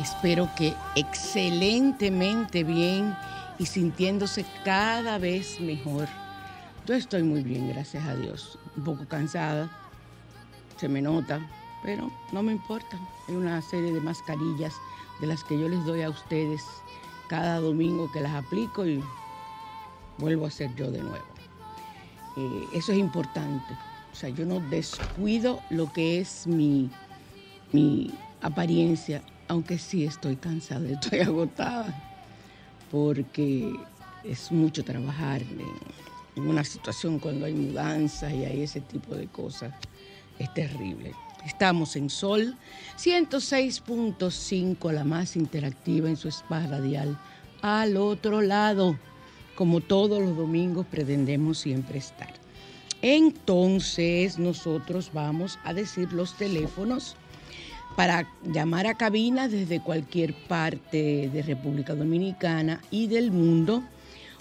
Espero que excelentemente bien y sintiéndose cada vez mejor. Yo estoy muy bien, gracias a Dios. Un poco cansada, se me nota, pero no me importa. Hay una serie de mascarillas de las que yo les doy a ustedes cada domingo que las aplico y vuelvo a ser yo de nuevo. Eh, eso es importante. O sea, yo no descuido lo que es mi, mi apariencia aunque sí estoy cansada, estoy agotada, porque es mucho trabajar en, una situación cuando hay mudanzas y hay ese tipo de cosas, es terrible. Estamos en Sol 106.5, la más interactiva en su spa radial, al otro lado, como todos los domingos pretendemos siempre estar. Entonces nosotros vamos a decir los teléfonos para llamar a cabina desde cualquier parte de República Dominicana y del mundo,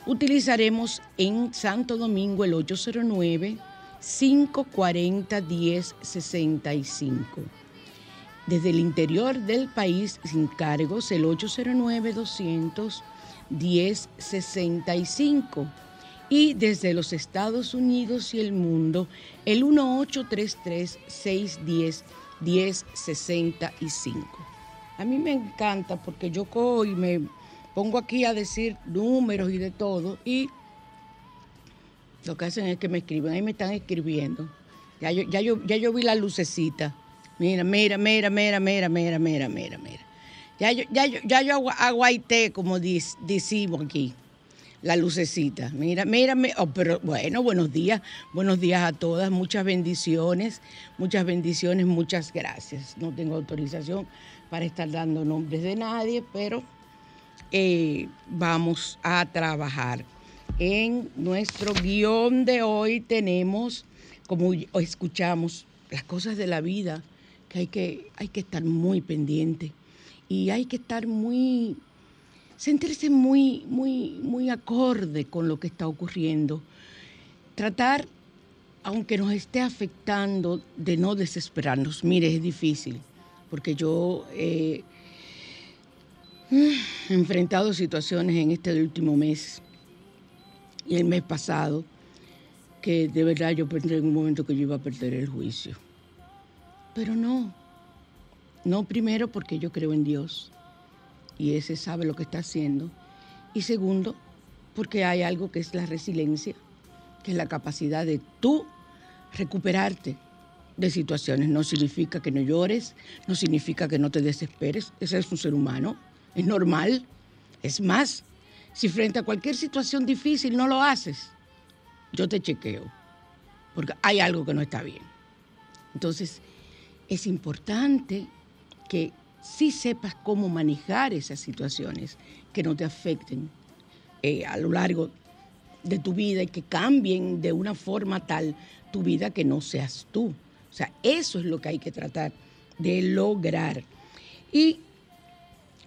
utilizaremos en Santo Domingo el 809-540-1065. Desde el interior del país, sin cargos, el 809-200-1065. Y desde los Estados Unidos y el mundo, el 1833 610 1065. A mí me encanta porque yo cojo y me pongo aquí a decir números y de todo y lo que hacen es que me escriben, ahí me están escribiendo. Ya yo, ya yo, ya yo vi la lucecita. Mira, mira, mira, mira, mira, mira, mira, mira. Ya yo, ya yo, ya yo aguaité, como decimos aquí, la lucecita. Mira, mira, oh, pero bueno, buenos días, buenos días a todas, muchas bendiciones, muchas bendiciones, muchas gracias. No tengo autorización para estar dando nombres de nadie, pero eh, vamos a trabajar. En nuestro guion de hoy tenemos, como escuchamos, las cosas de la vida que hay que, hay que estar muy pendiente y hay que estar muy, sentirse muy, muy, muy acorde con lo que está ocurriendo. Tratar, aunque nos esté afectando, de no desesperarnos. Mire, es difícil, porque yo he enfrentado situaciones en este último mes y el mes pasado que de verdad yo pensé en un momento que yo iba a perder el juicio. Pero no, no primero porque yo creo en Dios y ese sabe lo que está haciendo. Y segundo, porque hay algo que es la resiliencia, que es la capacidad de tú recuperarte de situaciones. No significa que no llores, no significa que no te desesperes. Ese es un ser humano, es normal. Es más, si frente a cualquier situación difícil no lo haces, yo te chequeo, porque hay algo que no está bien. Entonces, es importante que sí sepas cómo manejar esas situaciones que no te afecten eh, a lo largo de tu vida y que cambien de una forma tal tu vida que no seas tú. O sea, eso es lo que hay que tratar de lograr. Y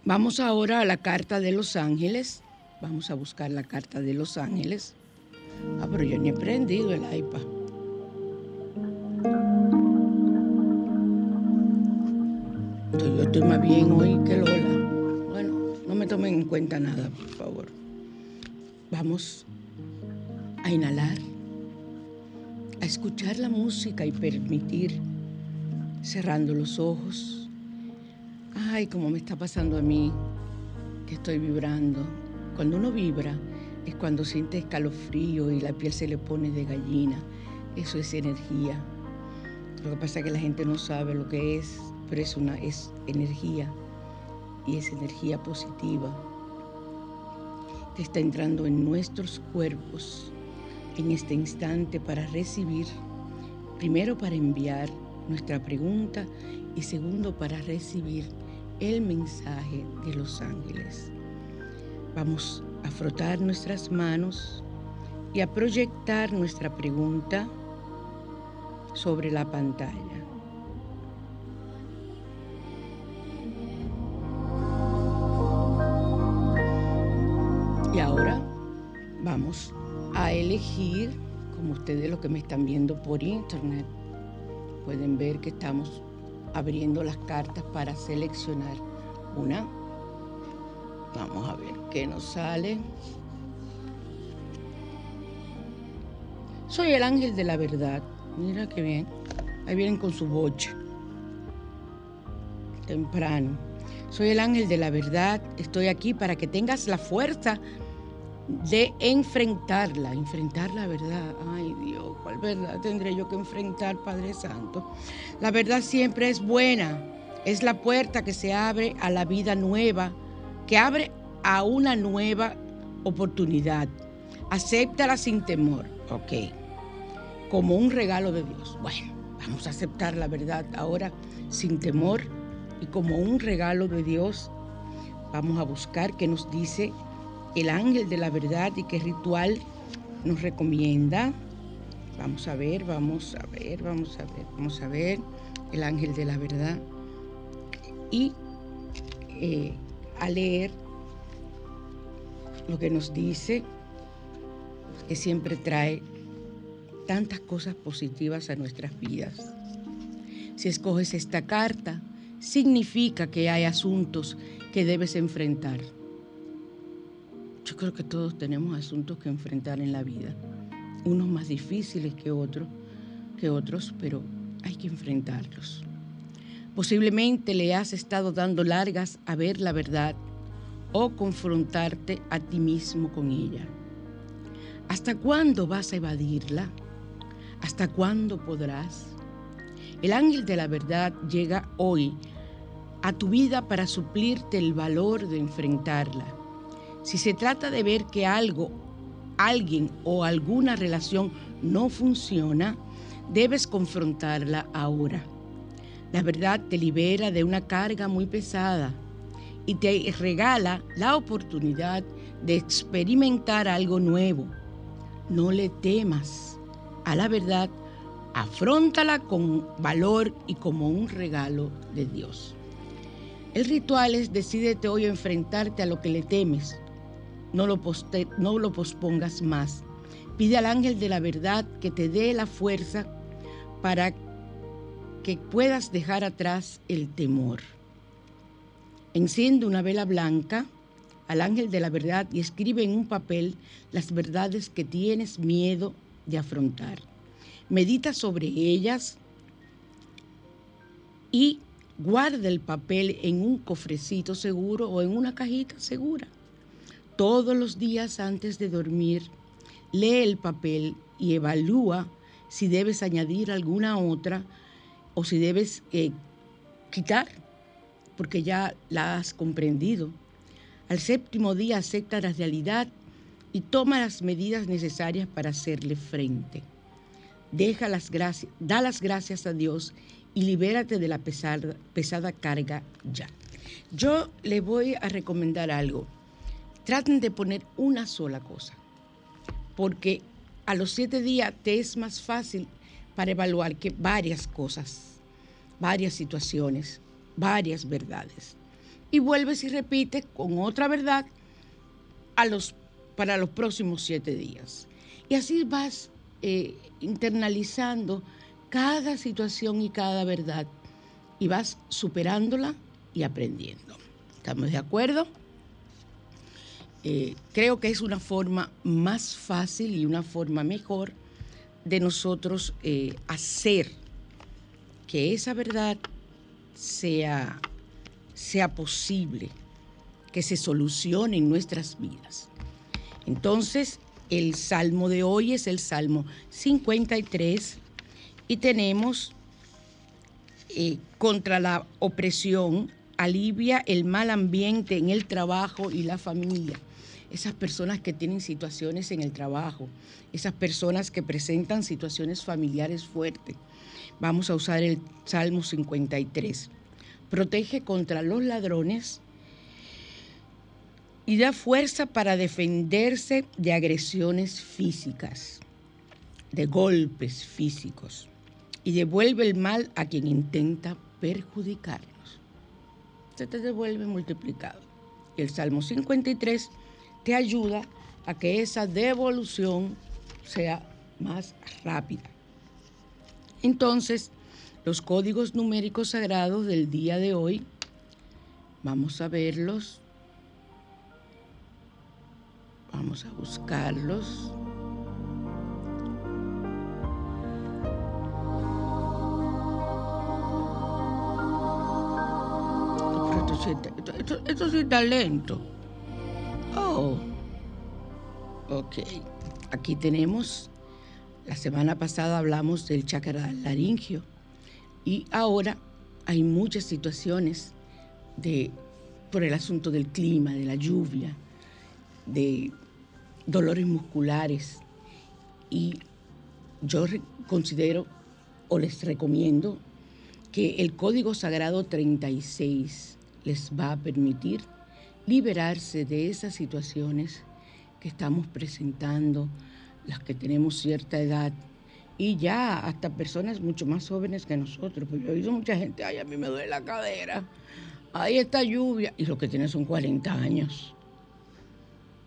vamos ahora a la carta de los ángeles. Vamos a buscar la carta de los ángeles. Ah, pero yo ni he prendido el iPad. Estoy más bien hoy que Lola. Bueno, no me tomen en cuenta nada, por favor. Vamos a inhalar, a escuchar la música y permitir, cerrando los ojos. Ay, como me está pasando a mí, que estoy vibrando. Cuando uno vibra es cuando siente escalofrío y la piel se le pone de gallina. Eso es energía. Lo que pasa es que la gente no sabe lo que es pero es una es energía y es energía positiva que está entrando en nuestros cuerpos en este instante para recibir, primero para enviar nuestra pregunta y segundo para recibir el mensaje de los ángeles. Vamos a frotar nuestras manos y a proyectar nuestra pregunta sobre la pantalla. Elegir, como ustedes los que me están viendo por internet, pueden ver que estamos abriendo las cartas para seleccionar una. Vamos a ver qué nos sale. Soy el ángel de la verdad. Mira qué bien. Ahí vienen con su boche. Temprano. Soy el ángel de la verdad. Estoy aquí para que tengas la fuerza de enfrentarla, enfrentar la verdad. Ay Dios, ¿cuál verdad tendré yo que enfrentar, Padre Santo? La verdad siempre es buena, es la puerta que se abre a la vida nueva, que abre a una nueva oportunidad. Acéptala sin temor, ok, como un regalo de Dios. Bueno, vamos a aceptar la verdad ahora sin temor y como un regalo de Dios. Vamos a buscar qué nos dice el ángel de la verdad y qué ritual nos recomienda. Vamos a ver, vamos a ver, vamos a ver, vamos a ver el ángel de la verdad. Y eh, a leer lo que nos dice, que siempre trae tantas cosas positivas a nuestras vidas. Si escoges esta carta, significa que hay asuntos que debes enfrentar yo creo que todos tenemos asuntos que enfrentar en la vida, unos más difíciles que otros, que otros, pero hay que enfrentarlos. Posiblemente le has estado dando largas a ver la verdad o confrontarte a ti mismo con ella. ¿Hasta cuándo vas a evadirla? ¿Hasta cuándo podrás? El ángel de la verdad llega hoy a tu vida para suplirte el valor de enfrentarla. Si se trata de ver que algo, alguien o alguna relación no funciona, debes confrontarla ahora. La verdad te libera de una carga muy pesada y te regala la oportunidad de experimentar algo nuevo. No le temas a la verdad, afróntala con valor y como un regalo de Dios. El ritual es decídete hoy enfrentarte a lo que le temes. No lo, no lo pospongas más. Pide al ángel de la verdad que te dé la fuerza para que puedas dejar atrás el temor. Enciende una vela blanca al ángel de la verdad y escribe en un papel las verdades que tienes miedo de afrontar. Medita sobre ellas y guarda el papel en un cofrecito seguro o en una cajita segura. Todos los días antes de dormir, lee el papel y evalúa si debes añadir alguna otra o si debes eh, quitar, porque ya la has comprendido. Al séptimo día acepta la realidad y toma las medidas necesarias para hacerle frente. Da las gracias a Dios y libérate de la pesada carga ya. Yo le voy a recomendar algo. Traten de poner una sola cosa, porque a los siete días te es más fácil para evaluar que varias cosas, varias situaciones, varias verdades. Y vuelves y repites con otra verdad a los, para los próximos siete días. Y así vas eh, internalizando cada situación y cada verdad y vas superándola y aprendiendo. ¿Estamos de acuerdo? Eh, creo que es una forma más fácil y una forma mejor de nosotros eh, hacer que esa verdad sea, sea posible, que se solucione en nuestras vidas. Entonces, el salmo de hoy es el Salmo 53 y tenemos eh, contra la opresión, alivia el mal ambiente en el trabajo y la familia esas personas que tienen situaciones en el trabajo, esas personas que presentan situaciones familiares fuertes. Vamos a usar el Salmo 53. Protege contra los ladrones y da fuerza para defenderse de agresiones físicas, de golpes físicos, y devuelve el mal a quien intenta perjudicarnos. Se te devuelve multiplicado. Y el Salmo 53 te ayuda a que esa devolución sea más rápida. Entonces, los códigos numéricos sagrados del día de hoy, vamos a verlos, vamos a buscarlos. Esto, esto sí está lento. Oh, ok. Aquí tenemos, la semana pasada hablamos del chakra laringio y ahora hay muchas situaciones de, por el asunto del clima, de la lluvia, de dolores musculares y yo considero o les recomiendo que el Código Sagrado 36 les va a permitir liberarse de esas situaciones que estamos presentando, las que tenemos cierta edad, y ya hasta personas mucho más jóvenes que nosotros, porque yo he oído mucha gente, ay, a mí me duele la cadera, ahí está lluvia, y lo que tienen son 40 años.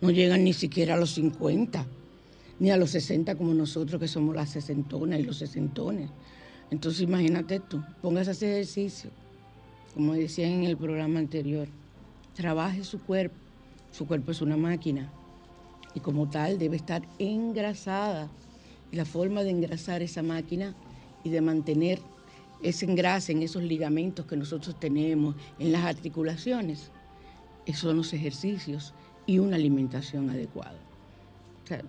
No llegan ni siquiera a los 50, ni a los 60 como nosotros que somos las sesentonas y los sesentones. Entonces imagínate tú, pongas ese ejercicio, como decían en el programa anterior trabaje su cuerpo. Su cuerpo es una máquina y como tal debe estar engrasada. La forma de engrasar esa máquina y de mantener ese engrase en esos ligamentos que nosotros tenemos, en las articulaciones, son los ejercicios y una alimentación adecuada. O sea,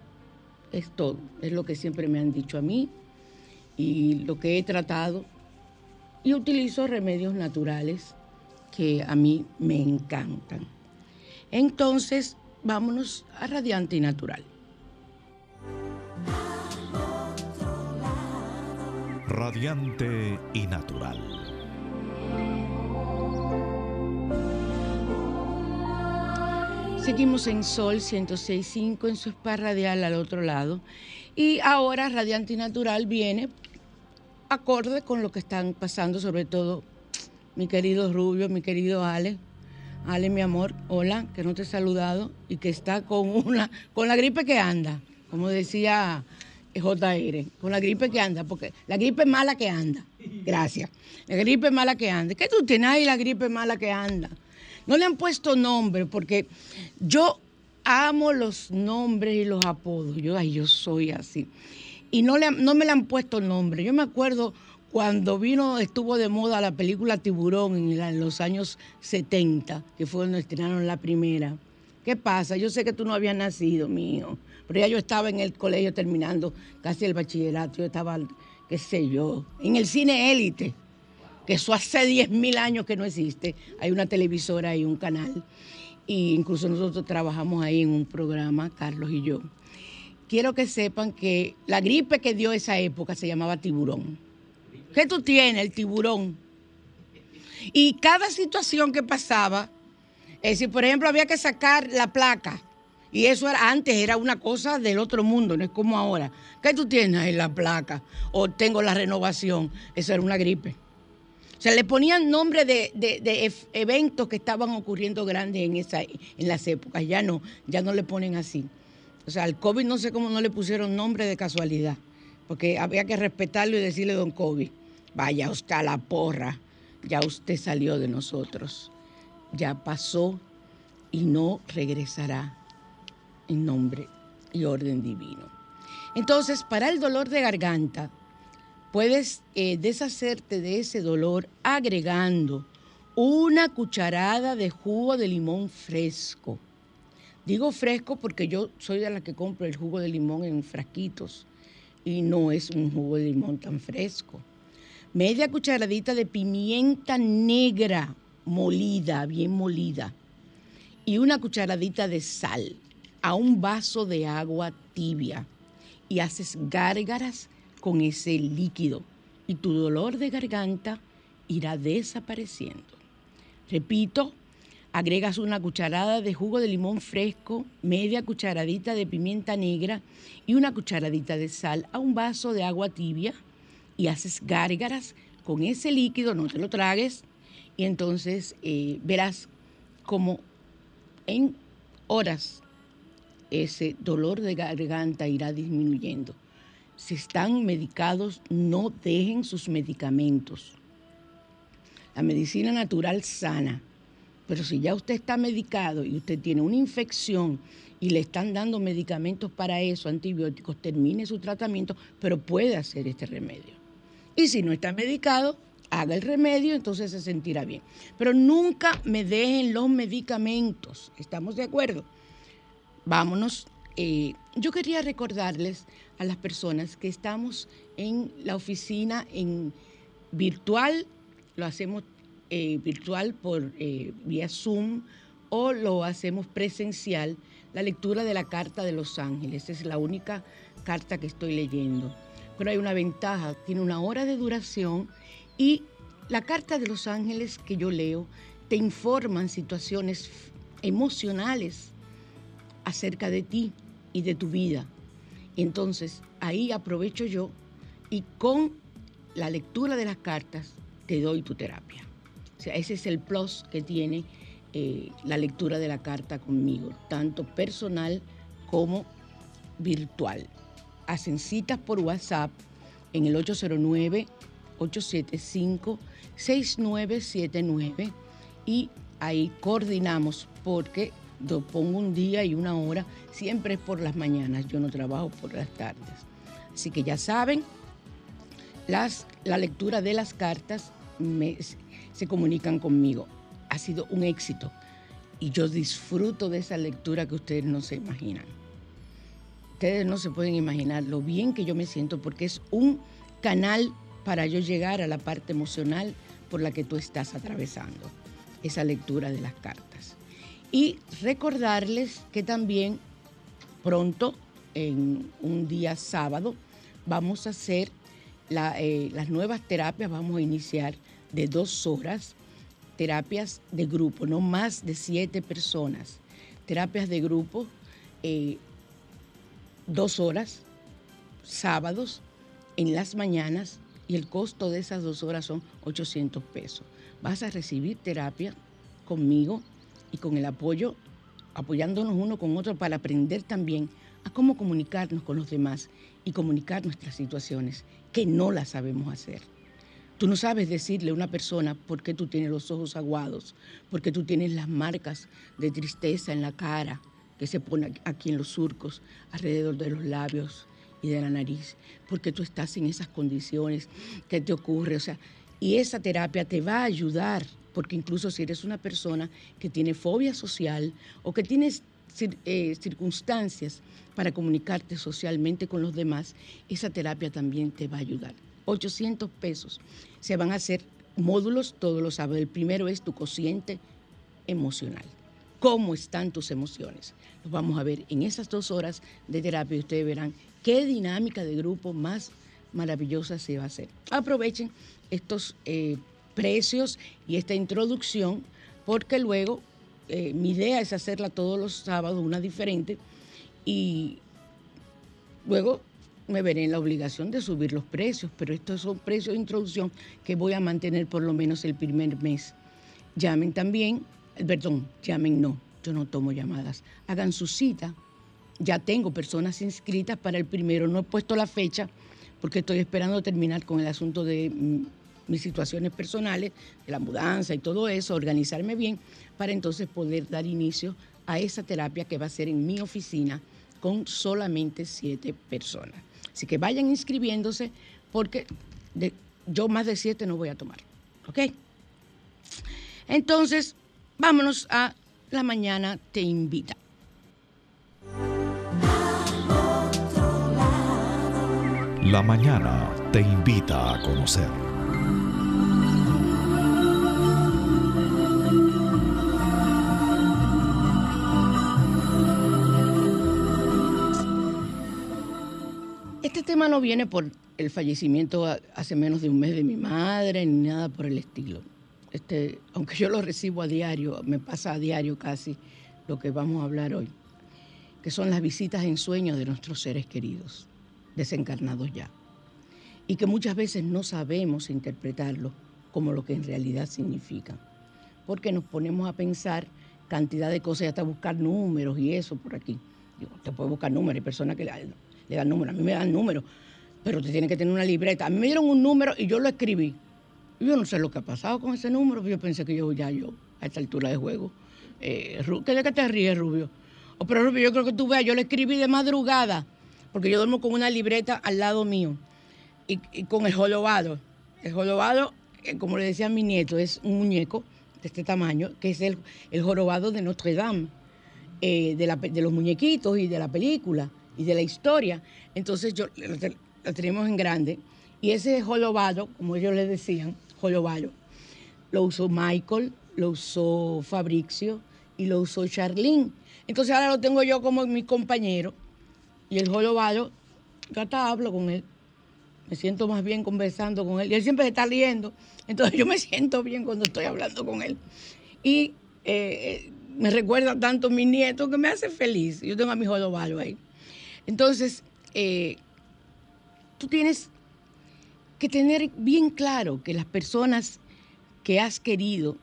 es todo, es lo que siempre me han dicho a mí y lo que he tratado y utilizo remedios naturales que a mí me encantan. Entonces, vámonos a Radiante y Natural. Radiante y Natural. Seguimos en Sol 106.5 en su spa radial al otro lado. Y ahora Radiante y Natural viene acorde con lo que están pasando, sobre todo mi querido Rubio, mi querido Ale. Ale, mi amor, hola, que no te he saludado y que está con una, con la gripe que anda, como decía JR, con la gripe que anda, porque la gripe mala que anda. Gracias. La gripe mala que anda. ¿Qué tú tienes ahí la gripe mala que anda? No le han puesto nombre porque yo amo los nombres y los apodos. Yo, ay, yo soy así. Y no, le, no me le han puesto nombre. Yo me acuerdo cuando vino, estuvo de moda la película Tiburón en, los años 70, que fue cuando estrenaron la primera. ¿Qué pasa? Yo sé que tú no habías nacido, mío, pero ya yo estaba en el colegio terminando casi el bachillerato, yo estaba, qué sé yo, en el cine élite que eso hace 10.000 años que no existe. Hay una televisora y un canal, e incluso nosotros trabajamos ahí en un programa, Carlos y yo. Quiero que sepan que la gripe que dio esa época se llamaba tiburón. ¿Qué tú tienes, el tiburón? Y cada situación que pasaba, es decir, por ejemplo, había que sacar la placa. Y eso era, antes era una cosa del otro mundo, no es como ahora. ¿Qué tú tienes en la placa? O tengo la renovación. Eso era una gripe. O sea, le ponían nombre de, eventos que estaban ocurriendo grandes en, esa, en las épocas. Ya no, ya no le ponen así. O sea, al COVID no sé cómo no le pusieron nombre de casualidad, porque había que respetarlo y decirle don COVID, vaya usted a la porra, ya usted salió de nosotros, ya pasó y no regresará en nombre y orden divino. Entonces, para el dolor de garganta, puedes eh, deshacerte de ese dolor agregando una cucharada de jugo de limón fresco. Digo fresco porque yo soy de la que compro el jugo de limón en frasquitos y no es un jugo de limón tan fresco. Media cucharadita de pimienta negra molida, bien molida. Y una cucharadita de sal a un vaso de agua tibia. Y haces gárgaras con ese líquido y tu dolor de garganta irá desapareciendo. Repito, agregas una cucharada de jugo de limón fresco, media cucharadita de pimienta negra y una cucharadita de sal a un vaso de agua tibia y haces gárgaras con ese líquido, no te lo tragues, y entonces eh, verás como en horas ese dolor de garganta irá disminuyendo si están medicados, no dejen sus medicamentos. La medicina natural sana, pero si ya usted está medicado y usted tiene una infección y le están dando medicamentos para eso, antibióticos, termine su tratamiento, pero puede hacer este remedio. Si no está medicado, haga el remedio, entonces se sentirá bien. Pero nunca me dejen los medicamentos, ¿estamos de acuerdo? Vámonos. Eh, yo quería recordarles a las personas que estamos en la oficina en virtual, lo hacemos eh, virtual por eh, vía Zoom o lo hacemos presencial, la lectura de la Carta de los Ángeles. Es la única carta que estoy leyendo. Pero hay una ventaja, tiene una hora de duración y la Carta de los Ángeles que yo leo te informan situaciones emocionales acerca de ti y de tu vida. Entonces, ahí aprovecho yo y con la lectura de las cartas te doy tu terapia. O sea, ese es el plus que tiene eh, la lectura de la carta conmigo, tanto personal como virtual. Hacen citas por WhatsApp en el 809-875-6979 y ahí coordinamos porque yo pongo un día y una hora, siempre es por las mañanas, yo no trabajo por las tardes. Así que ya saben, las, la lectura de las cartas se comunican conmigo. Ha sido un éxito y yo disfruto de esa lectura que ustedes no se imaginan. Ustedes no se pueden imaginar lo bien que yo me siento porque es un canal para yo llegar a la parte emocional por la que tú estás atravesando, esa lectura de las cartas. Y recordarles que también pronto, en un día sábado, vamos a hacer eh, las nuevas terapias, vamos a iniciar de dos horas, terapias de grupo, no más de siete personas, terapias de grupo, eh, dos horas, sábados, en las mañanas, y el costo de esas dos horas son 800 pesos. Vas a recibir terapia conmigo y con el apoyo, apoyándonos uno con otro para aprender también a cómo comunicarnos con los demás y comunicar nuestras situaciones, que no las sabemos hacer. Tú no sabes decirle a una persona por qué tú tienes los ojos aguados, por qué tú tienes las marcas de tristeza en la cara que se pone aquí en los surcos, alrededor de los labios, y de la nariz, porque tú estás en esas condiciones, ¿qué te ocurre? O sea, y esa terapia te va a ayudar, porque incluso si eres una persona que tiene fobia social o que tienes eh, circunstancias para comunicarte socialmente con los demás, esa terapia también te va a ayudar. 800 pesos. Se van a hacer módulos todos los sábados. El primero es tu cociente emocional. ¿Cómo están tus emociones? Los vamos a ver en esas dos horas de terapia ustedes verán qué dinámica de grupo más maravillosa se va a hacer. Aprovechen estos eh, precios y esta introducción porque luego eh, mi idea es hacerla todos los sábados, una diferente, y luego me veré en la obligación de subir los precios, pero estos son precios de introducción que voy a mantener por lo menos el primer mes. Llamen también, perdón, llamen no, yo no tomo llamadas, hagan su cita ya tengo personas inscritas para el primero. No he puesto la fecha porque estoy esperando terminar con el asunto de mis situaciones personales, de la mudanza y todo eso, organizarme bien para entonces poder dar inicio a esa terapia que va a ser en mi oficina con solamente siete personas. Así que vayan inscribiéndose porque yo más de siete no voy a tomar. ¿Ok? Entonces, vámonos a la mañana te invita. La mañana te invita a conocer. Este tema no viene por el fallecimiento hace menos de un mes de mi madre ni nada por el estilo. Este, aunque yo lo recibo a diario, me pasa a diario casi lo que vamos a hablar hoy, que son las visitas en sueños de nuestros seres queridos desencarnados ya. Y que muchas veces no sabemos interpretarlo como lo que en realidad significa. Porque nos ponemos a pensar cantidad de cosas y hasta buscar números y eso por aquí. Te puede buscar números, hay personas que le, dan números, a mí me dan números, pero te tiene que tener una libreta. A mí me dieron un número y yo lo escribí. Yo no sé lo que ha pasado con ese número, pero yo pensé que yo ya yo, a esta altura de juego. Eh, ¿Qué de que te ríes, Rubio? Oh, pero Rubio, yo creo que tú veas, yo lo escribí de madrugada porque yo duermo con una libreta al lado mío y, con el jolobado. El jolobado, eh, como le decía a mi nieto, es un muñeco de este tamaño, que es el, el jorobado de Notre Dame, eh, de, los muñequitos y de la película y de la historia. Entonces yo lo, tenemos en grande. Y ese jolobado, como ellos le decían, jolobado, lo usó Michael, lo usó Fabricio y lo usó Charlene. Entonces ahora lo tengo yo como mi compañero y el jorobado, yo hasta hablo con él. Me siento más bien conversando con él. Y él siempre está riendo. Entonces yo me siento bien cuando estoy hablando con él. Y eh, me recuerda tanto a mi nieto que me hace feliz. Yo tengo a mi jorobado ahí. Entonces, eh, tú tienes que tener bien claro que las personas que has querido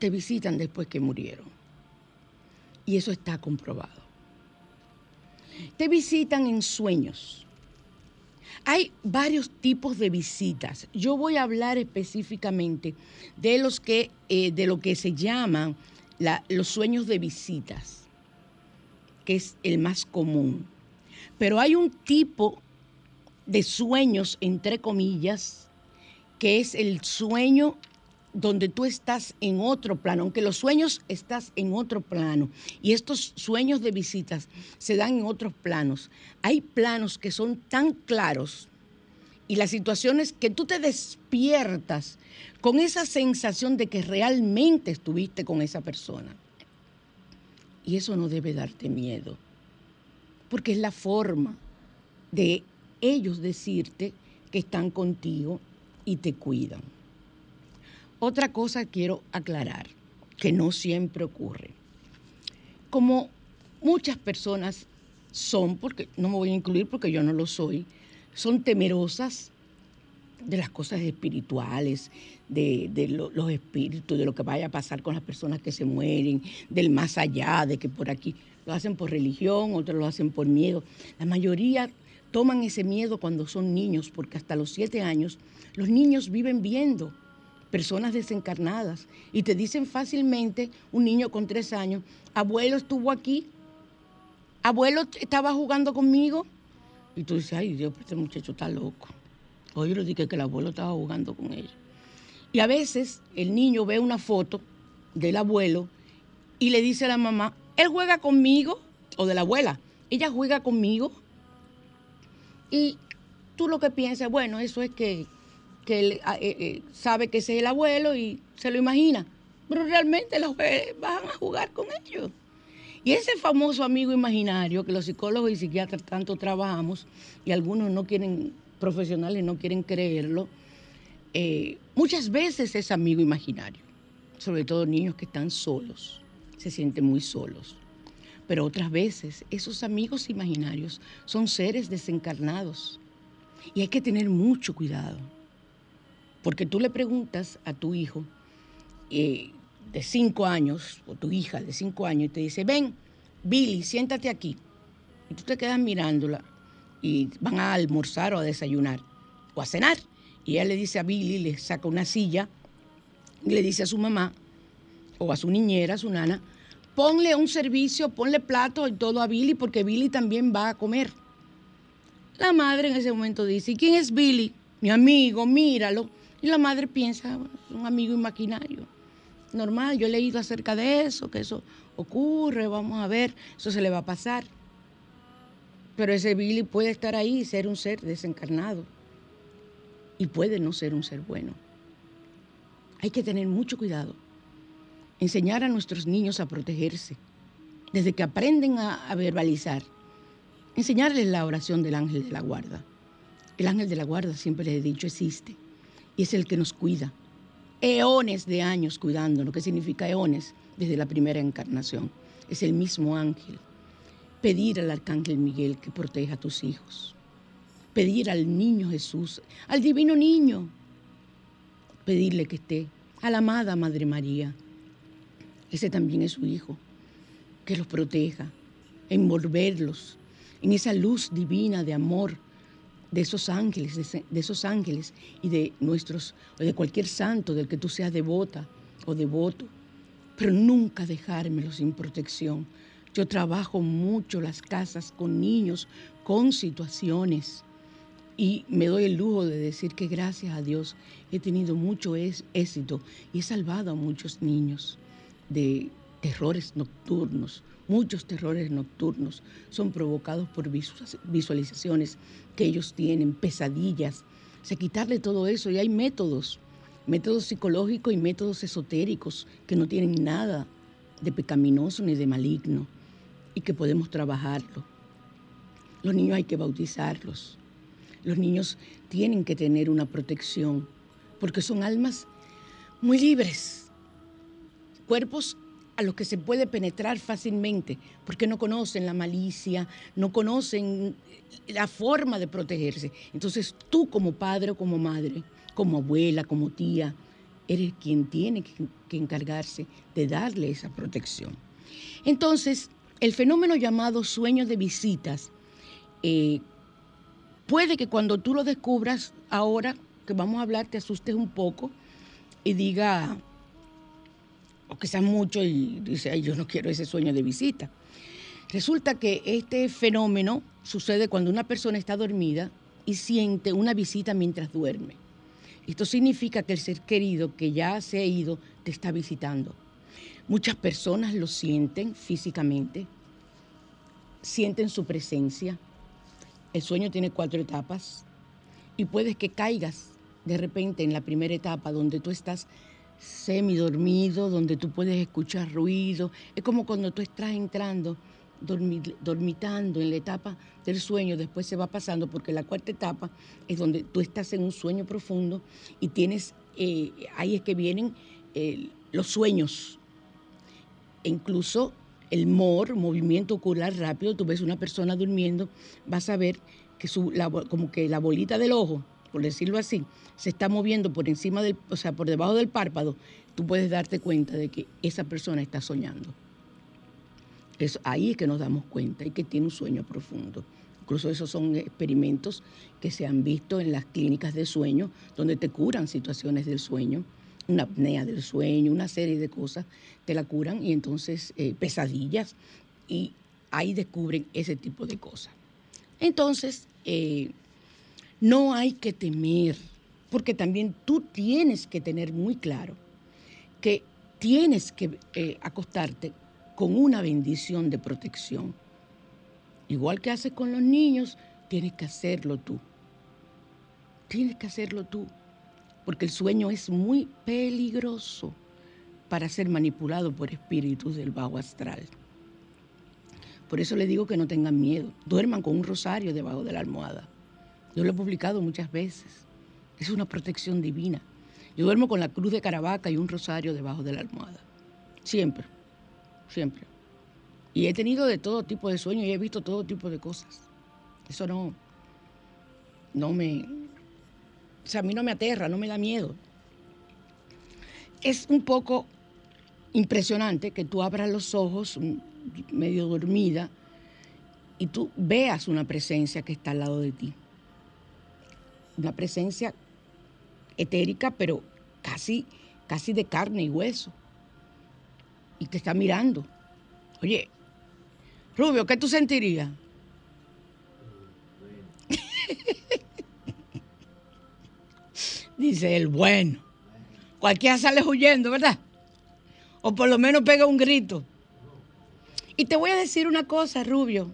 te visitan después que murieron. Y eso está comprobado te visitan en sueños. Hay varios tipos de visitas. Yo voy a hablar específicamente de los que, eh, de lo que se llaman los sueños de visitas, que es el más común. Pero hay un tipo de sueños, entre comillas, que es el sueño donde tú estás en otro plano, aunque los sueños estás en otro plano y estos sueños de visitas se dan en otros planos. Hay planos que son tan claros y las situaciones que tú te despiertas con esa sensación de que realmente estuviste con esa persona. Y eso no debe darte miedo, porque es la forma de ellos decirte que están contigo y te cuidan. Otra cosa quiero aclarar, que no siempre ocurre. Como muchas personas son, porque no me voy a incluir porque yo no lo soy, son temerosas de las cosas espirituales, de, los espíritus, de lo que vaya a pasar con las personas que se mueren, del más allá, de que por aquí lo hacen por religión, otros lo hacen por miedo. La mayoría toman ese miedo cuando son niños, porque hasta los siete años los niños viven viendo personas desencarnadas y te dicen fácilmente, un niño con tres años, abuelo estuvo aquí, abuelo estaba jugando conmigo. Y tú dices, ay Dios, este muchacho está loco. Hoy lo dije que el abuelo estaba jugando con ella. Y a veces el niño ve una foto del abuelo y le dice a la mamá, él juega conmigo, o de la abuela, ella juega conmigo. Y tú lo que piensas, bueno, eso es que, él ah, eh, eh, sabe que ese es el abuelo y se lo imagina. Pero realmente los van a jugar con ellos. Y ese famoso amigo imaginario que los psicólogos y psiquiatras tanto trabajamos y algunos no quieren, profesionales no quieren creerlo, eh, muchas veces es amigo imaginario, sobre todo niños que están solos, se sienten muy solos. Pero otras veces esos amigos imaginarios son seres desencarnados y hay que tener mucho cuidado, porque tú le preguntas a tu hijo eh, de cinco años, o tu hija de cinco años, y te dice, ven, Billy, siéntate aquí. Y tú te quedas mirándola y van a almorzar o a desayunar o a cenar. Y ella le dice a Billy, le saca una silla y le dice a su mamá o a su niñera, a su nana, ponle un servicio, ponle plato y todo a Billy porque Billy también va a comer. La madre en ese momento dice, ¿y quién es Billy? Mi amigo, míralo. Y la madre piensa, un amigo imaginario. Normal, yo he leído acerca de eso, que eso ocurre, vamos a ver, eso se le va a pasar. Pero ese Billy puede estar ahí y ser un ser desencarnado y puede no ser un ser bueno. Hay que tener mucho cuidado. Enseñar a nuestros niños a protegerse, desde que aprenden a, verbalizar. Enseñarles la oración del ángel de la guarda. El ángel de la guarda, siempre les he dicho, existe y es el que nos cuida. Eones de años cuidándonos. ¿Qué significa eones? Desde la primera encarnación. Es el mismo ángel. Pedir al arcángel Miguel que proteja a tus hijos pedir al niño Jesús, al divino niño, pedirle que esté, a la amada Madre María, ese también es su hijo, que los proteja, envolverlos en esa luz divina de amor de esos ángeles, de, esos ángeles y de nuestros, o de cualquier santo del que tú seas devota o devoto, pero nunca dejármelo sin protección. Yo trabajo mucho las casas con niños, con situaciones. Y me doy el lujo de decir que gracias a Dios he tenido mucho éxito y he salvado a muchos niños de terrores nocturnos. Muchos terrores nocturnos son provocados por visualizaciones que ellos tienen, pesadillas. O sea, quitarle todo eso y hay métodos, métodos psicológicos y métodos esotéricos que no tienen nada de pecaminoso ni de maligno y que podemos trabajarlo. Los niños hay que bautizarlos los niños tienen que tener una protección porque son almas muy libres, cuerpos a los que se puede penetrar fácilmente, porque no conocen la malicia, no conocen la forma de protegerse. Entonces tú como padre o como madre, como abuela, como tía, eres quien tiene que, encargarse de darle esa protección. Entonces, el fenómeno llamado sueño de visitas, eh, Puede que cuando tú lo descubras ahora que vamos a hablar te asustes un poco y diga, o sea mucho y dice, yo no quiero ese sueño de visita. Resulta que este fenómeno sucede cuando una persona está dormida y siente una visita mientras duerme. Esto significa que el ser querido que ya se ha ido te está visitando. Muchas personas lo sienten físicamente, sienten su presencia, el sueño tiene cuatro etapas y puedes que caigas de repente en la primera etapa donde tú estás semidormido, donde tú puedes escuchar ruido. Es como cuando tú estás entrando, dormitando en la etapa del sueño, después se va pasando, porque la cuarta etapa es donde tú estás en un sueño profundo y tienes, eh, ahí es que vienen eh, los sueños. E incluso el MOR, movimiento ocular rápido, tú ves una persona durmiendo, vas a ver que su, como que la bolita del ojo, por decirlo así, se está moviendo por encima del, o sea, por debajo del párpado, tú puedes darte cuenta de que esa persona está soñando. Es ahí es que nos damos cuenta y que tiene un sueño profundo. Incluso esos son experimentos que se han visto en las clínicas de sueño, donde te curan situaciones del sueño, una apnea del sueño, una serie de cosas, te la curan y entonces eh, pesadillas, y ahí descubren ese tipo de cosas. Entonces, eh, no hay que temer, porque también tú tienes que tener muy claro que tienes que eh, acostarte con una bendición de protección. Igual que haces con los niños, tienes que hacerlo tú. Tienes que hacerlo tú, porque el sueño es muy peligroso para ser manipulado por espíritus del bajo astral. Por eso le digo que no tengan miedo. Duerman con un rosario debajo de la almohada. Yo lo he publicado muchas veces. Es una protección divina. Yo duermo con la cruz de Caravaca y un rosario debajo de la almohada. Siempre, siempre. Y he tenido de todo tipo de sueños y he visto todo tipo de cosas. Eso no, no me, o sea, a mí no me aterra, no me da miedo. Es un poco impresionante que tú abras los ojos medio dormida y tú veas una presencia que está al lado de ti. Una presencia etérica, pero casi, casi de carne y hueso. Y te está mirando. Oye, Rubio, ¿qué tú sentirías? Dice el bueno. Cualquiera sale huyendo, ¿verdad? O por lo menos pega un grito. Y te voy a decir una cosa, Rubio,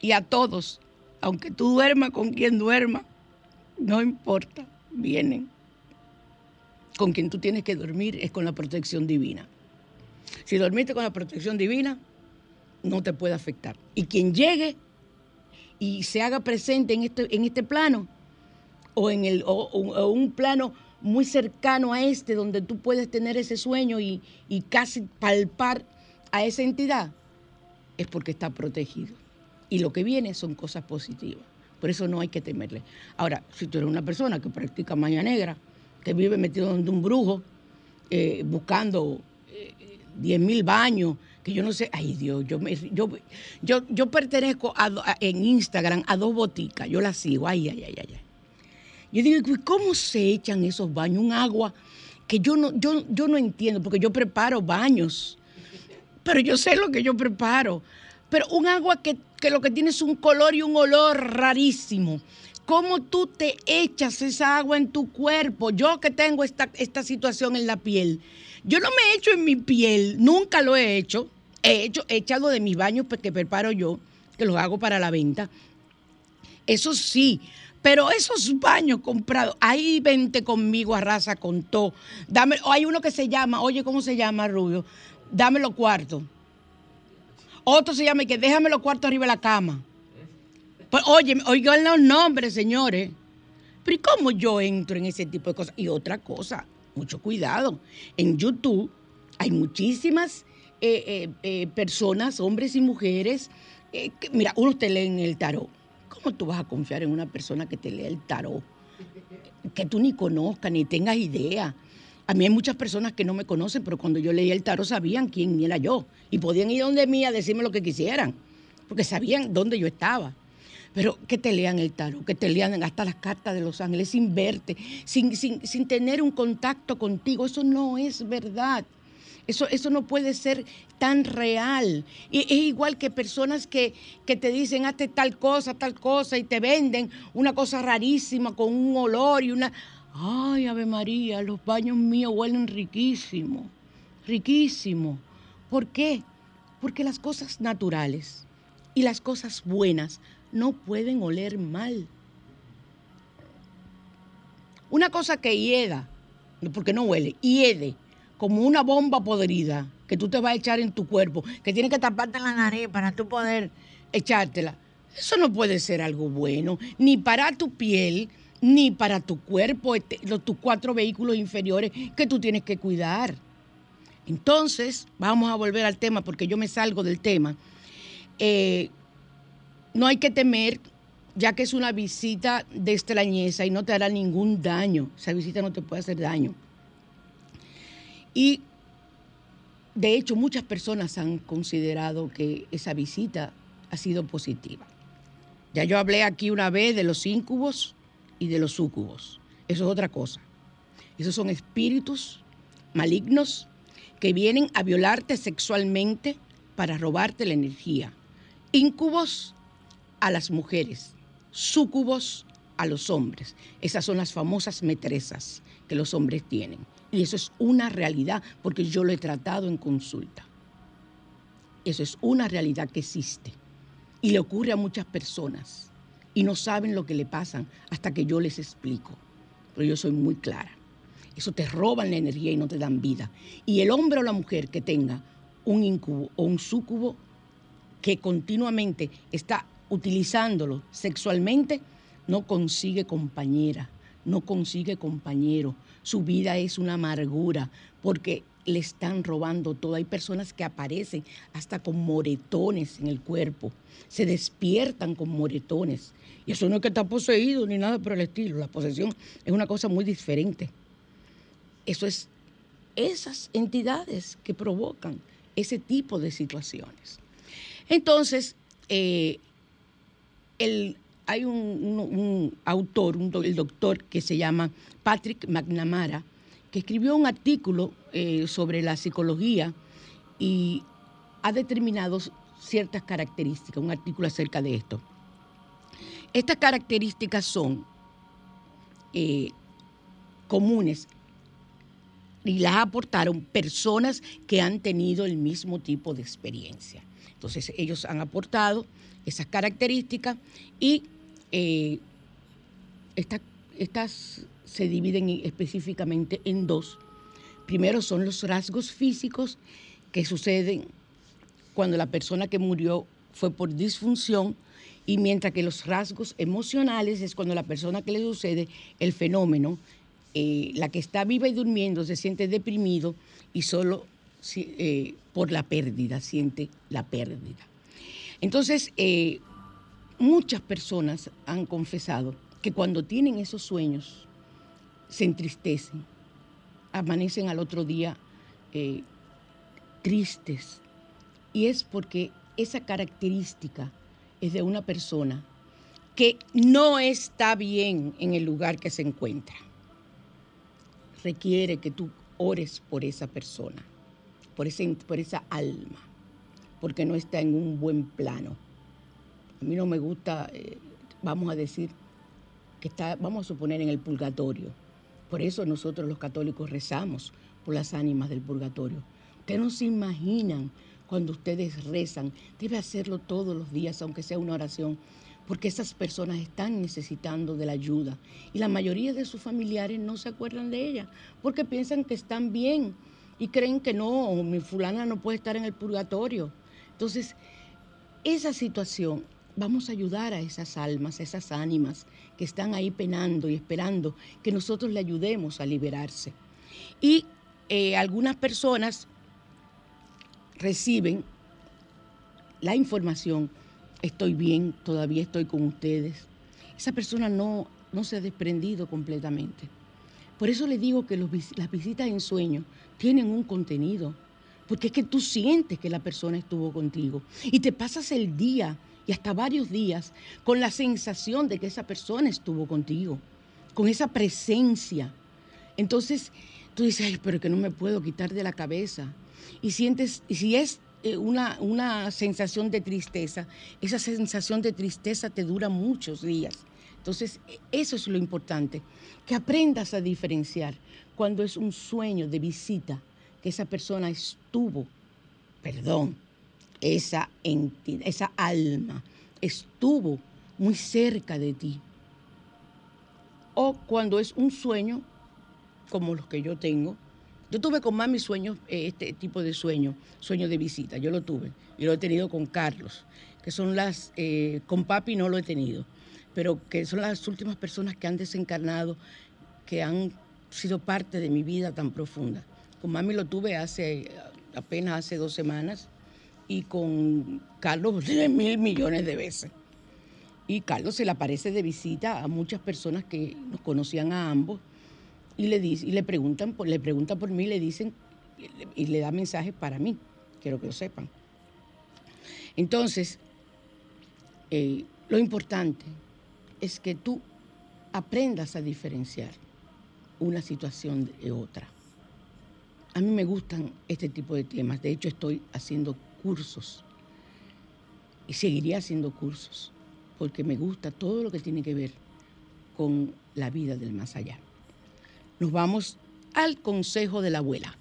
y a todos, aunque tú duermas con quien duerma, no importa, vienen. Con quien tú tienes que dormir es con la protección divina. Si dormiste con la protección divina, no te puede afectar. Y quien llegue y se haga presente en este, en este plano, o en el, o, un plano muy cercano a este, donde tú puedes tener ese sueño y, y casi palpar a esa entidad, es porque está protegido. Y lo que viene son cosas positivas. Por eso no hay que temerle. Ahora, si tú eres una persona que practica maña negra, que vive metido donde un brujo, eh, buscando eh, diez mil baños, que yo no sé, ay Dios, yo, yo, yo, yo pertenezco en Instagram a dos boticas, yo las sigo, ay, ay, ay, ay. Yo digo, ¿cómo se echan esos baños? Un agua que yo no, yo, yo no entiendo, porque yo preparo baños pero yo sé lo que yo preparo. Pero un agua que, lo que tiene es un color y un olor rarísimo. ¿Cómo tú te echas esa agua en tu cuerpo? Yo que tengo esta, esta situación en la piel. Yo no me echo en mi piel, nunca lo he hecho. He, hecho, he echado de mis baños que preparo yo, que los hago para la venta. Eso sí, pero esos baños comprados, ahí vente conmigo a raza con todo. Dame, hay uno que se llama, oye, ¿cómo se llama, Rubio? dame los cuartos. Otro se llama y que déjame los cuartos arriba de la cama. Pues, oye, oigan los nombres, señores. Pero ¿y cómo yo entro en ese tipo de cosas? Y otra cosa, mucho cuidado. En YouTube hay muchísimas eh, eh, eh, personas, hombres y mujeres. mira, uno te lee el tarot. ¿Cómo tú vas a confiar en una persona que te lee el tarot? Que tú ni conozcas, ni tengas idea. A mí hay muchas personas que no me conocen, pero cuando yo leía el tarot sabían quién era yo. Y podían ir donde mí a decirme lo que quisieran, porque sabían dónde yo estaba. Pero que te lean el tarot, que te lean hasta las cartas de los ángeles sin verte, sin, sin, tener un contacto contigo, eso no es verdad. Eso, eso, no puede ser tan real. Y es igual que personas que, que, te dicen, hazte tal cosa, tal cosa, y te venden una cosa rarísima con un olor y una... Ay, Ave María, los baños míos huelen riquísimo, riquísimo. ¿Por qué? Porque las cosas naturales y las cosas buenas no pueden oler mal. Una cosa que hieda, porque no huele, hiede, como una bomba podrida que tú te vas a echar en tu cuerpo, que tienes que taparte la nariz para tú poder echártela. Eso no puede ser algo bueno, ni para tu piel, ni para tu cuerpo, este, los, tus cuatro vehículos inferiores que tú tienes que cuidar. Entonces, vamos a volver al tema porque yo me salgo del tema. Eh, no hay que temer, ya que es una visita de extrañeza y no te hará ningún daño. Esa visita no te puede hacer daño. Y de hecho, muchas personas han considerado que esa visita ha sido positiva. Ya yo hablé aquí una vez de los íncubos y de los súcubos. Eso es otra cosa. Esos son espíritus malignos que vienen a violarte sexualmente para robarte la energía. Íncubos a las mujeres, súcubos a los hombres. Esas son las famosas metresas que los hombres tienen. Y eso es una realidad, porque yo lo he tratado en consulta. Eso es una realidad que existe. Y le ocurre a muchas personas. Y no saben lo que le pasan hasta que yo les explico. Pero yo soy muy clara. Eso te roban la energía y no te dan vida. Y el hombre o la mujer que tenga un incubo o un súcubo que continuamente está utilizándolo sexualmente, no consigue compañera, no consigue compañero, su vida es una amargura porque le están robando todo. Hay personas que aparecen hasta con moretones en el cuerpo, se despiertan con moretones. Y eso no es que está poseído ni nada por el estilo. La posesión es una cosa muy diferente. Eso es esas entidades que provocan ese tipo de situaciones. Entonces, eh, el hay un, autor, el doctor que se llama Patrick McNamara, que escribió un artículo eh, sobre la psicología y ha determinado ciertas características, un artículo acerca de esto. Estas características son eh, comunes y las aportaron personas que han tenido el mismo tipo de experiencia. Entonces ellos han aportado esas características y eh, estas se dividen específicamente en dos. Primero son los rasgos físicos que suceden cuando la persona que murió fue por disfunción y mientras que los rasgos emocionales es cuando la persona que le sucede el fenómeno, eh, la que está viva y durmiendo se siente deprimido y solo eh, por la pérdida, siente la pérdida. Entonces, muchas personas han confesado que cuando tienen esos sueños se entristecen, amanecen al otro día eh, tristes. Y es porque esa característica es de una persona que no está bien en el lugar que se encuentra. Requiere que tú ores por esa persona, por, ese, por esa alma, porque no está en un buen plano a mí no me gusta, eh, vamos a decir, que está, vamos a suponer, en el purgatorio. Por eso nosotros los católicos rezamos por las ánimas del purgatorio. Ustedes no se imaginan cuando ustedes rezan, debe hacerlo todos los días, aunque sea una oración, porque esas personas están necesitando de la ayuda. Y la mayoría de sus familiares no se acuerdan de ella, porque piensan que están bien y creen que no, mi fulana no puede estar en el purgatorio. Entonces, esa situación vamos a ayudar a esas almas, a esas ánimas que están ahí penando y esperando que nosotros le ayudemos a liberarse. Y eh, algunas personas reciben la información, estoy bien, todavía estoy con ustedes. Esa persona no, no se ha desprendido completamente. Por eso le digo que las visitas en sueño tienen un contenido, porque es que tú sientes que la persona estuvo contigo y te pasas el día y hasta varios días con la sensación de que esa persona estuvo contigo, con esa presencia. Entonces tú dices, pero que no me puedo quitar de la cabeza. Y sientes, y si es eh, una, una sensación de tristeza, esa sensación de tristeza te dura muchos días. Entonces, eso es lo importante, que aprendas a diferenciar cuando es un sueño de visita, que esa persona estuvo, perdón, esa entidad, esa alma estuvo muy cerca de ti. o cuando es un sueño como los que yo tengo. Yo tuve con mami sueños, eh, este tipo de sueño, sueño de visita, yo lo tuve y lo he tenido con Carlos, que son las, eh, con papi no lo he tenido, pero que son las últimas personas que han desencarnado, que han sido parte de mi vida tan profunda. Con mami lo tuve hace apenas hace dos semanas y con Carlos mil millones de veces. Y Carlos se le aparece de visita a muchas personas que nos conocían a ambos y le, dice, y le, preguntan, por, le pregunta por mí, le dicen y le da mensajes para mí, quiero que lo sepan. Entonces, eh, lo importante es que tú aprendas a diferenciar una situación de otra. A mí me gustan este tipo de temas, de hecho estoy haciendo cursos y seguiría haciendo cursos porque me gusta todo lo que tiene que ver con la vida del más allá. Nos vamos al consejo de la abuela.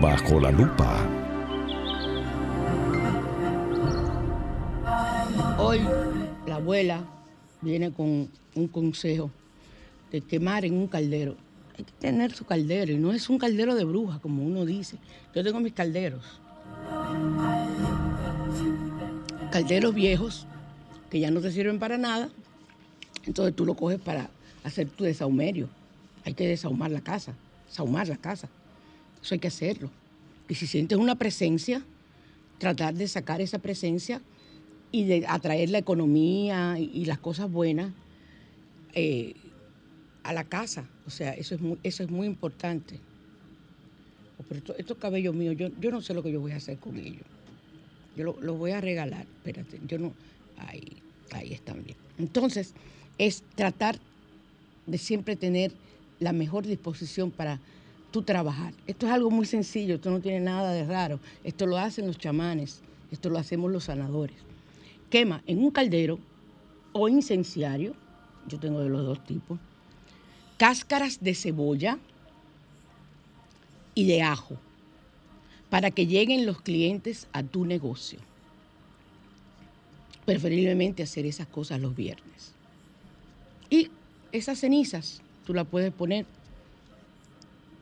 Bajo la lupa. Hoy la abuela viene con un consejo de quemar en un caldero. Hay que tener su caldero y no es un caldero de bruja, como uno dice. Yo tengo mis calderos. Calderos viejos que ya no te sirven para nada. Entonces tú lo coges para hacer tu desahumerio. Hay que desahumar la casa, sahumar la casa. Eso hay que hacerlo. Y si sientes una presencia, tratar de sacar esa presencia y de atraer la economía y, las cosas buenas eh, a la casa. O sea, eso es muy, eso es muy importante. Pero estos cabellos míos, yo, yo no sé lo que yo voy a hacer con ellos. Yo los lo voy a regalar, espérate, yo no, ahí, ahí están bien. Entonces, es tratar de siempre tener la mejor disposición para tú trabajar. Esto es algo muy sencillo, esto no tiene nada de raro. Esto lo hacen los chamanes, esto lo hacemos los sanadores. Quema en un caldero o incenciario, yo tengo de los dos tipos, cáscaras de cebolla y de ajo para que lleguen los clientes a tu negocio. Preferiblemente hacer esas cosas los viernes. Y esas cenizas tú las puedes poner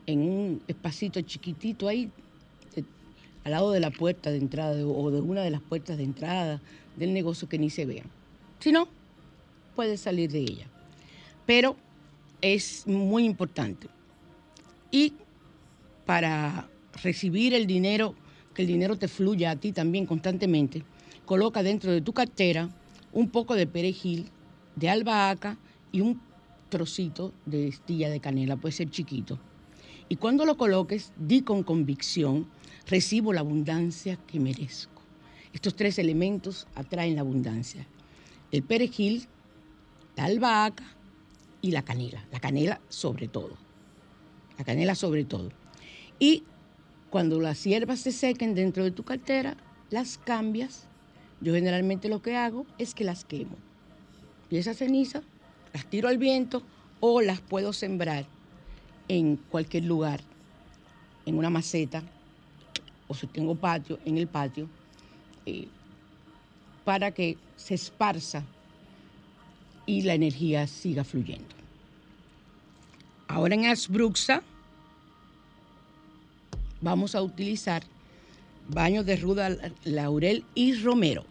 en un espacito chiquitito ahí, al lado de la puerta de entrada o de una de las puertas de entrada del negocio que ni se vean. Si no, puedes salir de ella. Pero es muy importante. Y para recibir el dinero, que el dinero te fluya a ti también constantemente, coloca dentro de tu cartera un poco de perejil, de albahaca y un trocito de estilla de canela, puede ser chiquito. Y cuando lo coloques, di con convicción, recibo la abundancia que merezco. Estos tres elementos atraen la abundancia. El perejil, la albahaca y la canela. La canela sobre todo. La canela sobre todo. Y cuando las hierbas se sequen dentro de tu cartera, las cambias. Yo generalmente lo que hago es que las quemo. Y esa ceniza las tiro al viento o las puedo sembrar en cualquier lugar, en una maceta, o si tengo patio, en el patio, eh, para que se esparza y la energía siga fluyendo. Ahora en Asbruxa vamos a utilizar baños de ruda, laurel y romero.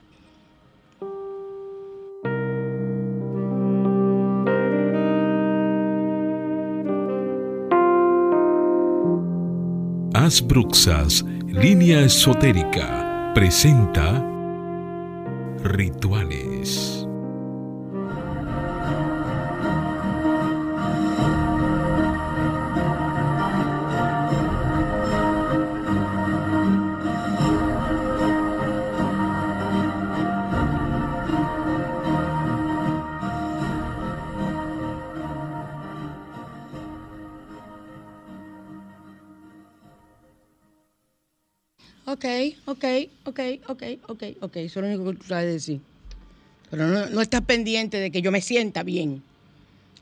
Asbruxas, línea esotérica, presenta Rituales. Ok, ok, ok, ok, ok, ok. Eso es lo único que tú sabes decir. Pero no, no estás pendiente de que yo me sienta bien.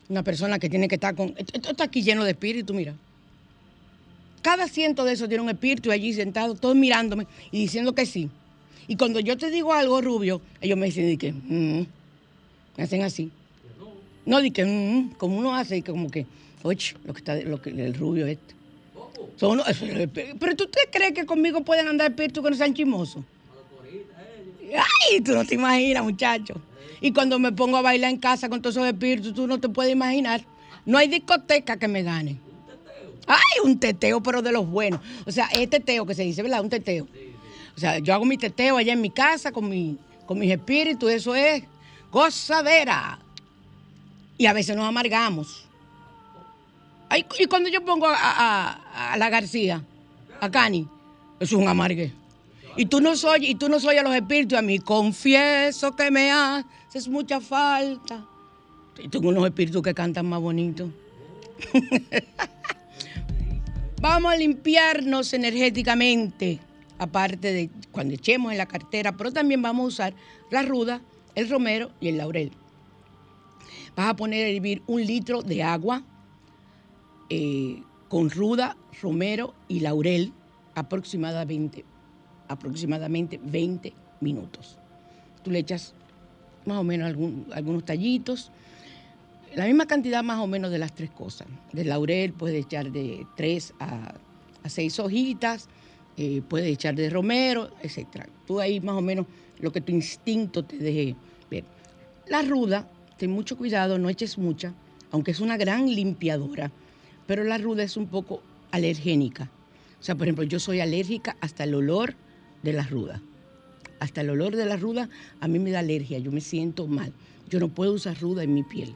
Una persona que tiene que estar con... Esto está aquí lleno de espíritu, mira. Cada ciento de esos tiene un espíritu allí sentado, todos mirándome y diciendo que sí. Y cuando yo te digo algo, Rubio, ellos me dicen, que, mm", me hacen así. No, di que, mm", como uno hace, como que, oye, lo que está, lo que, el Rubio este. Son, pero tú te crees que conmigo pueden andar espíritus que no sean chismosos. Ay, tú no te imaginas, muchacho. Y cuando me pongo a bailar en casa con todos esos espíritus, tú no te puedes imaginar. No hay discoteca que me gane. Ay, un teteo, pero de los buenos. O sea, es teteo que se dice, ¿verdad? Un teteo. O sea, yo hago mi teteo allá en mi casa con, mi, con mis espíritus, eso es gozadera. Y a veces nos amargamos. Y cuando yo pongo a, la García, a Cani, eso es un amargue. Y tú no soy, y tú no soy a los espíritus, a mí confieso que me haces mucha falta. Y tengo unos espíritus que cantan más bonito. Vamos a limpiarnos energéticamente, aparte de cuando echemos en la cartera, pero también vamos a usar la ruda, el romero y el laurel. Vas a poner a hervir un litro de agua eh, con ruda, romero y laurel aproximadamente, aproximadamente 20 minutos. Tú le echas más o menos algunos tallitos la misma cantidad más o menos de las tres cosas. De laurel puedes echar de tres a, seis hojitas, eh, puedes echar de romero, etc. Tú ahí más o menos lo que tu instinto te deje ver. La ruda, ten mucho cuidado, no eches mucha, aunque es una gran limpiadora, pero la ruda es un poco alergénica. O sea, por ejemplo, yo soy alérgica hasta el olor de la ruda. Hasta el olor de la ruda a mí me da alergia, yo me siento mal. Yo no puedo usar ruda en mi piel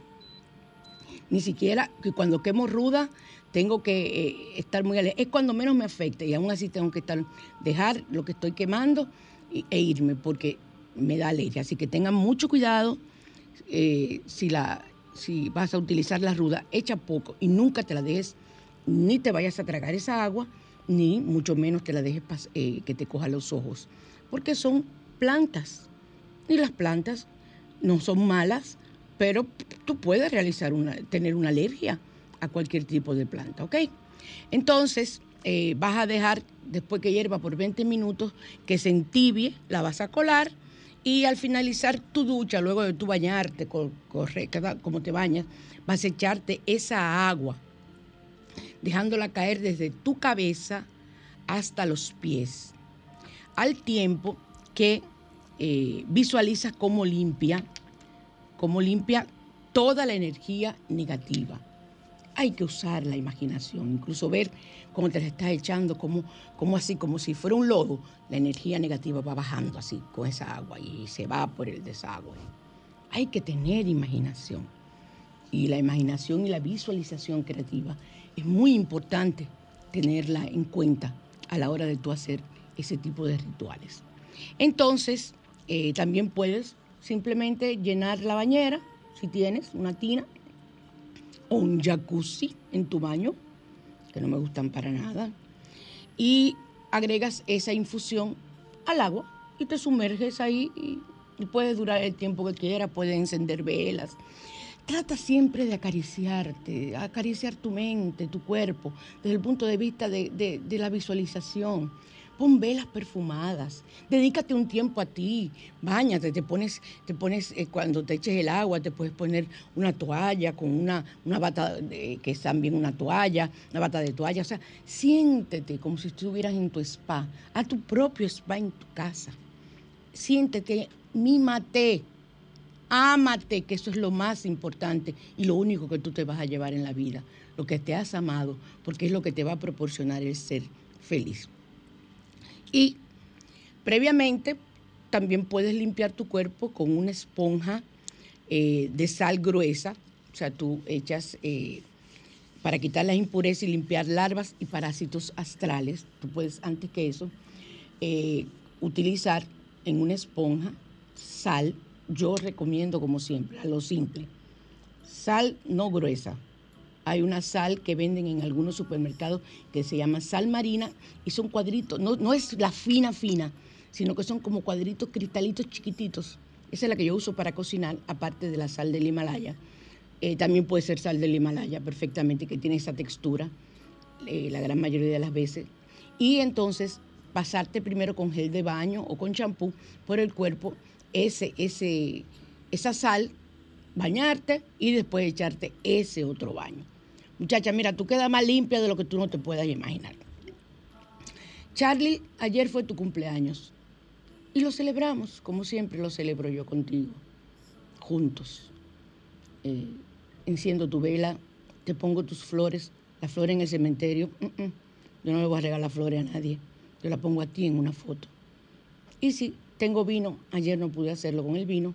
ni siquiera que cuando quemo ruda tengo que eh, estar muy alerta. Es cuando menos me afecta y aún así tengo que estar, dejar lo que estoy quemando e irme porque me da alergia. Así que tengan mucho cuidado eh, si, la, si vas a utilizar la ruda, echa poco y nunca te la dejes, ni te vayas a tragar esa agua, ni mucho menos te la dejes eh, que te coja los ojos, porque son plantas y las plantas no son malas, pero tú puedes realizar una, tener una alergia a cualquier tipo de planta, ¿ok? Entonces, eh, vas a dejar, después que hierva por 20 minutos, que se entibie, la vas a colar y al finalizar tu ducha, luego de tu bañarte, corre, como te bañas, vas a echarte esa agua, dejándola caer desde tu cabeza hasta los pies, al tiempo que eh, visualizas cómo limpia cómo limpia toda la energía negativa. Hay que usar la imaginación, incluso ver cómo te la estás echando, como, así, como si fuera un lodo, la energía negativa va bajando así con esa agua y se va por el desagüe. Hay que tener imaginación. Y la imaginación y la visualización creativa es muy importante tenerla en cuenta a la hora de tú hacer ese tipo de rituales. Entonces, eh, también puedes simplemente llenar la bañera, si tienes una tina, un jacuzzi en tu baño, que no me gustan para nada, y agregas esa infusión al agua y te sumerges ahí y, puedes durar el tiempo que quieras, puedes encender velas. Trata siempre de acariciarte, acariciar tu mente, tu cuerpo, desde el punto de vista de la visualización pon velas perfumadas, dedícate un tiempo a ti, bañate, te pones, te pones eh, cuando te eches el agua, te puedes poner una toalla con una, una bata, que es también una toalla, una bata de toalla, o sea, siéntete como si estuvieras en tu spa, a tu propio spa en tu casa, siéntete, mímate, ámate, que eso es lo más importante y lo único que tú te vas a llevar en la vida, lo que te has amado, porque es lo que te va a proporcionar el ser feliz. Y previamente también puedes limpiar tu cuerpo con una esponja eh, de sal gruesa, o sea, tú echas eh, para quitar las impurezas y limpiar larvas y parásitos astrales. Tú puedes, antes que eso, eh, utilizar en una esponja sal. Yo recomiendo, como siempre, a lo simple, sal no gruesa, hay una sal que venden en algunos supermercados que se llama sal marina y son cuadritos, no, no es la fina fina, sino que son como cuadritos cristalitos chiquititos. Esa es la que yo uso para cocinar, aparte de la sal del Himalaya. Eh, también puede ser sal del Himalaya perfectamente, que tiene esa textura eh, la gran mayoría de las veces. Y entonces pasarte primero con gel de baño o con champú por el cuerpo, ese, ese, esa sal, bañarte y después echarte ese otro baño. Muchacha, mira, tú quedas más limpia de lo que tú no te puedas imaginar. Charlie, ayer fue tu cumpleaños y lo celebramos, como siempre lo celebro yo contigo, juntos. Eh, enciendo tu vela, te pongo tus flores, las flores en el cementerio. Yo no le voy a regalar flores a nadie, yo la pongo a ti en una foto. Y si tengo vino, ayer no pude hacerlo con el vino,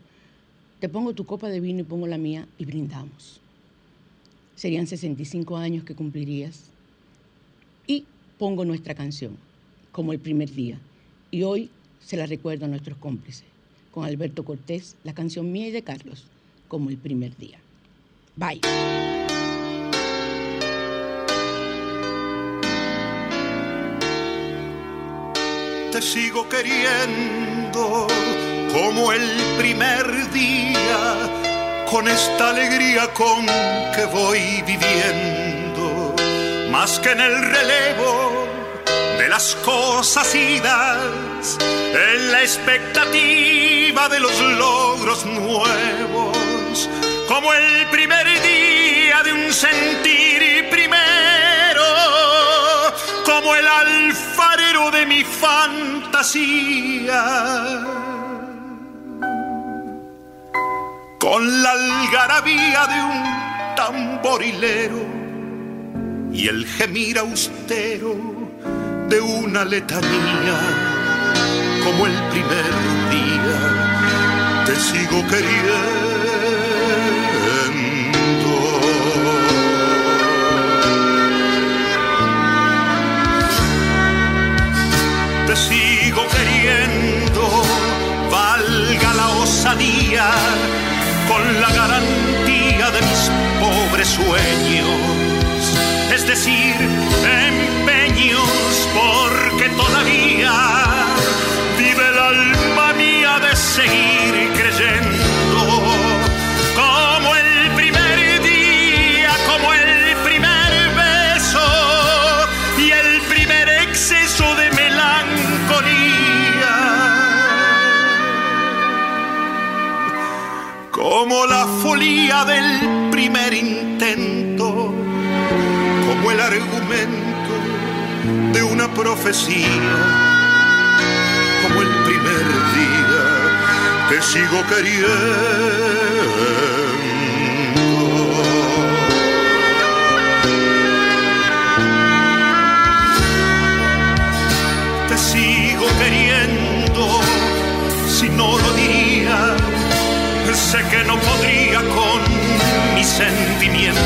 te pongo tu copa de vino y pongo la mía y brindamos. Serían 65 años que cumplirías. Y pongo nuestra canción, como el primer día. Y hoy se la recuerdo a nuestros cómplices, con Alberto Cortés, la canción mía y de Carlos, como el primer día. Bye. Te sigo queriendo como el primer día, con esta alegría con que voy viviendo, más que en el relevo de las cosas idas, en la expectativa de los logros nuevos, como el primer día de un sentir primero, como el alfarero de mi fantasía. Con la algarabía de un tamborilero y el gemir austero de una letanía como el primer día. Te sigo queriendo sueños es decir empeños porque todavía vive el alma mía de seguir creyendo. Como el primer día, como el primer beso y el primer exceso de melancolía. Como la folía del primer profecía, como el primer día te sigo queriendo. Te sigo queriendo, si no lo diría, sé que no podría con mis sentimientos.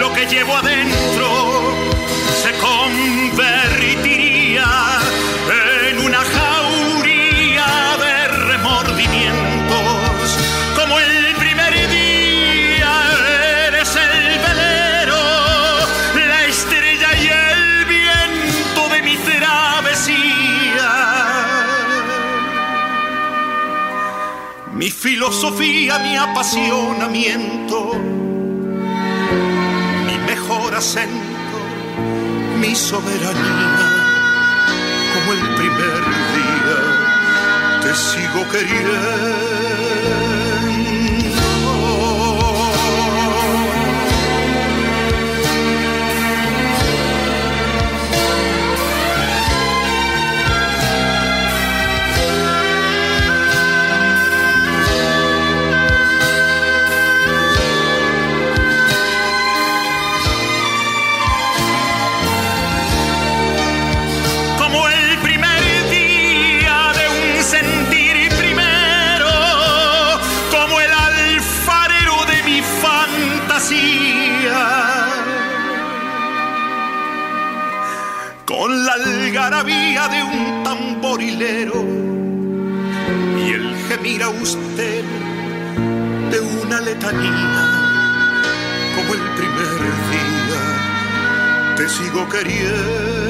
Lo que llevo adentro se convertiría en una jauría de remordimientos. Como el primer día eres el velero, la estrella y el viento de mi travesía. Mi filosofía, mi apasionamiento, mi mejor acento mi soberanía, como el primer día, te sigo como como el primer día te sigo queriendo.